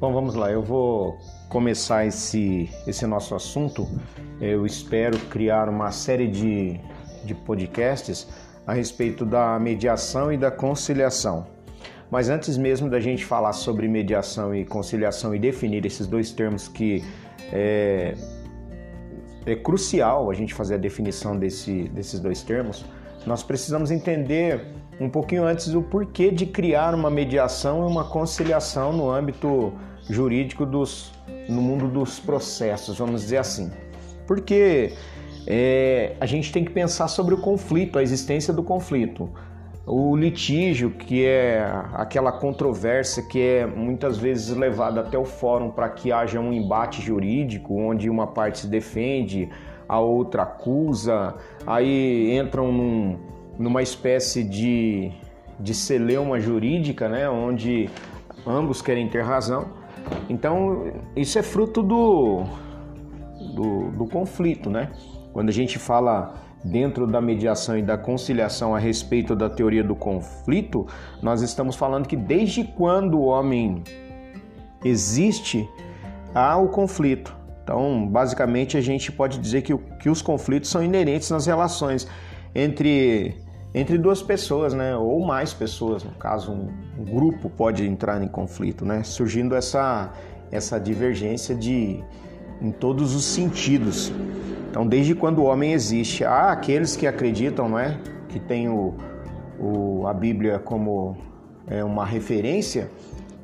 Bom, vamos lá. Eu vou começar esse, esse nosso assunto. Eu espero criar uma série de, de podcasts a respeito da mediação e da conciliação. Mas antes mesmo da gente falar sobre mediação e conciliação e definir esses dois termos que é, é crucial a gente fazer a definição desse, desses dois termos, nós precisamos entender um pouquinho antes o porquê de criar uma mediação e uma conciliação no âmbito jurídico dos, no mundo dos processos, vamos dizer assim. Porque é, a gente tem que pensar sobre o conflito, a existência do conflito. O litígio, que é aquela controvérsia que é muitas vezes levada até o fórum para que haja um embate jurídico, onde uma parte se defende, a outra acusa, aí entram num, numa espécie de, de celeuma jurídica, né, onde ambos querem ter razão. Então, isso é fruto do, do, do conflito, né? Quando a gente fala dentro da mediação e da conciliação a respeito da teoria do conflito, nós estamos falando que desde quando o homem existe, há o conflito. Então, basicamente, a gente pode dizer que, que os conflitos são inerentes nas relações entre, entre duas pessoas, né? ou mais pessoas. No caso, um, grupo pode entrar em conflito, né? surgindo essa, essa divergência de, em todos os sentidos. Então, desde quando o homem existe, há aqueles que acreditam, não é? que tem o, o, a Bíblia como é, uma referência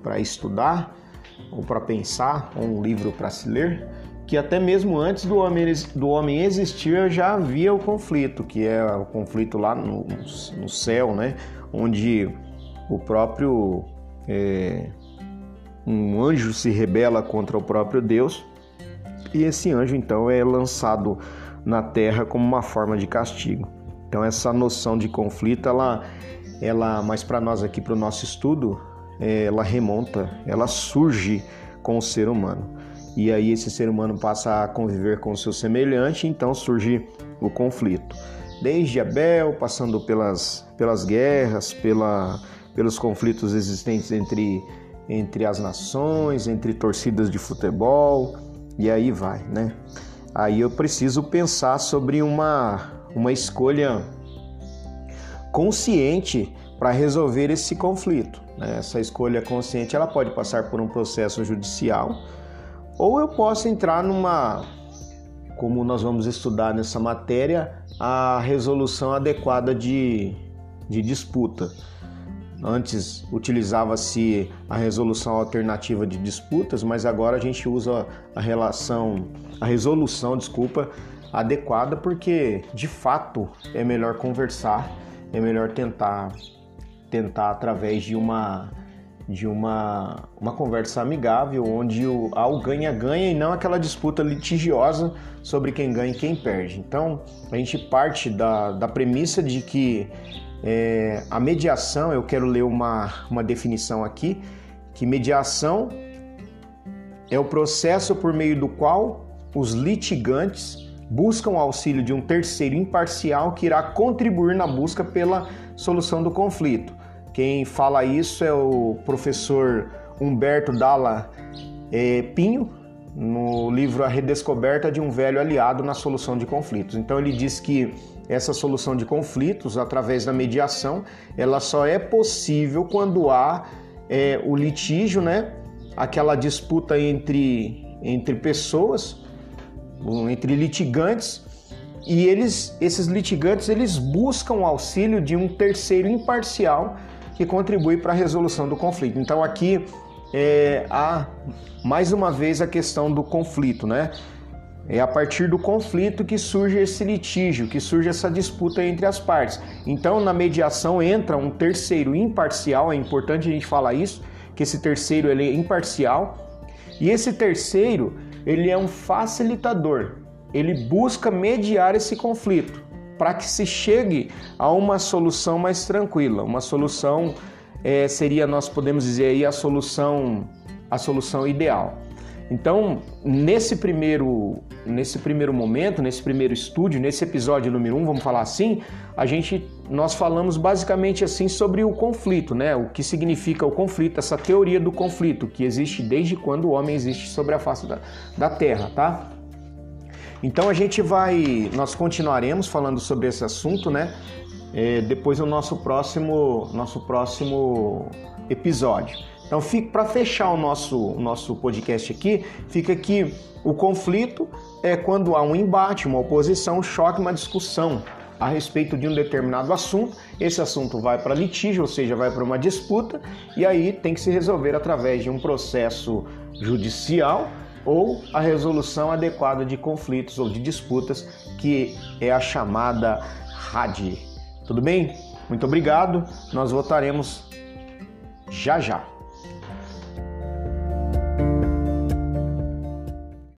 para estudar, ou para pensar, ou um livro para se ler, que até mesmo antes do homem, do homem existir já havia o conflito, que é o conflito lá no, no céu, né? onde o próprio é, um anjo se rebela contra o próprio Deus e esse anjo então é lançado na terra como uma forma de castigo. Então essa noção de conflito, ela, ela, mas para nós aqui para o nosso estudo, é, ela remonta, ela surge com o ser humano e aí esse ser humano passa a conviver com o seu semelhante, então surge o conflito. Desde Abel, passando pelas, pelas guerras, pela, pelos conflitos existentes entre, entre as nações, entre torcidas de futebol, e aí vai, né? Aí eu preciso pensar sobre uma, uma escolha consciente para resolver esse conflito. Né? Essa escolha consciente ela pode passar por um processo judicial, ou eu posso entrar numa, como nós vamos estudar nessa matéria, a resolução adequada de, de disputa. Antes utilizava-se a resolução alternativa de disputas, mas agora a gente usa a relação, a resolução, desculpa, adequada, porque de fato é melhor conversar, é melhor tentar tentar através de uma de uma, uma conversa amigável, onde o, há o ganha-ganha e não aquela disputa litigiosa sobre quem ganha e quem perde. Então, a gente parte da, da premissa de que é, a mediação, eu quero ler uma, uma definição aqui, que mediação é o processo por meio do qual os litigantes buscam o auxílio de um terceiro imparcial que irá contribuir na busca pela solução do conflito. Quem fala isso é o professor Humberto Dalla é, Pinho, no livro A Redescoberta de um Velho Aliado na Solução de Conflitos. Então ele diz que essa solução de conflitos, através da mediação, ela só é possível quando há é, o litígio, né? aquela disputa entre, entre pessoas, entre litigantes, e eles, esses litigantes eles buscam o auxílio de um terceiro imparcial que contribui para a resolução do conflito. Então aqui é, há mais uma vez a questão do conflito, né? É a partir do conflito que surge esse litígio, que surge essa disputa entre as partes. Então, na mediação entra um terceiro imparcial, é importante a gente falar isso, que esse terceiro ele é imparcial, e esse terceiro, ele é um facilitador. Ele busca mediar esse conflito para que se chegue a uma solução mais tranquila. Uma solução é, seria, nós podemos dizer aí, a solução, a solução ideal. Então, nesse primeiro, nesse primeiro momento, nesse primeiro estúdio, nesse episódio número um, vamos falar assim, a gente, nós falamos basicamente assim sobre o conflito, né? O que significa o conflito, essa teoria do conflito que existe desde quando o homem existe sobre a face da, da Terra, tá? Então a gente vai, nós continuaremos falando sobre esse assunto, né? É, depois no nosso próximo, nosso próximo episódio. Então, para fechar o nosso, nosso podcast aqui, fica que o conflito é quando há um embate, uma oposição, um choque, uma discussão a respeito de um determinado assunto. Esse assunto vai para litígio, ou seja, vai para uma disputa, e aí tem que se resolver através de um processo judicial ou a resolução adequada de conflitos ou de disputas, que é a chamada RAD. Tudo bem? Muito obrigado. Nós voltaremos já já.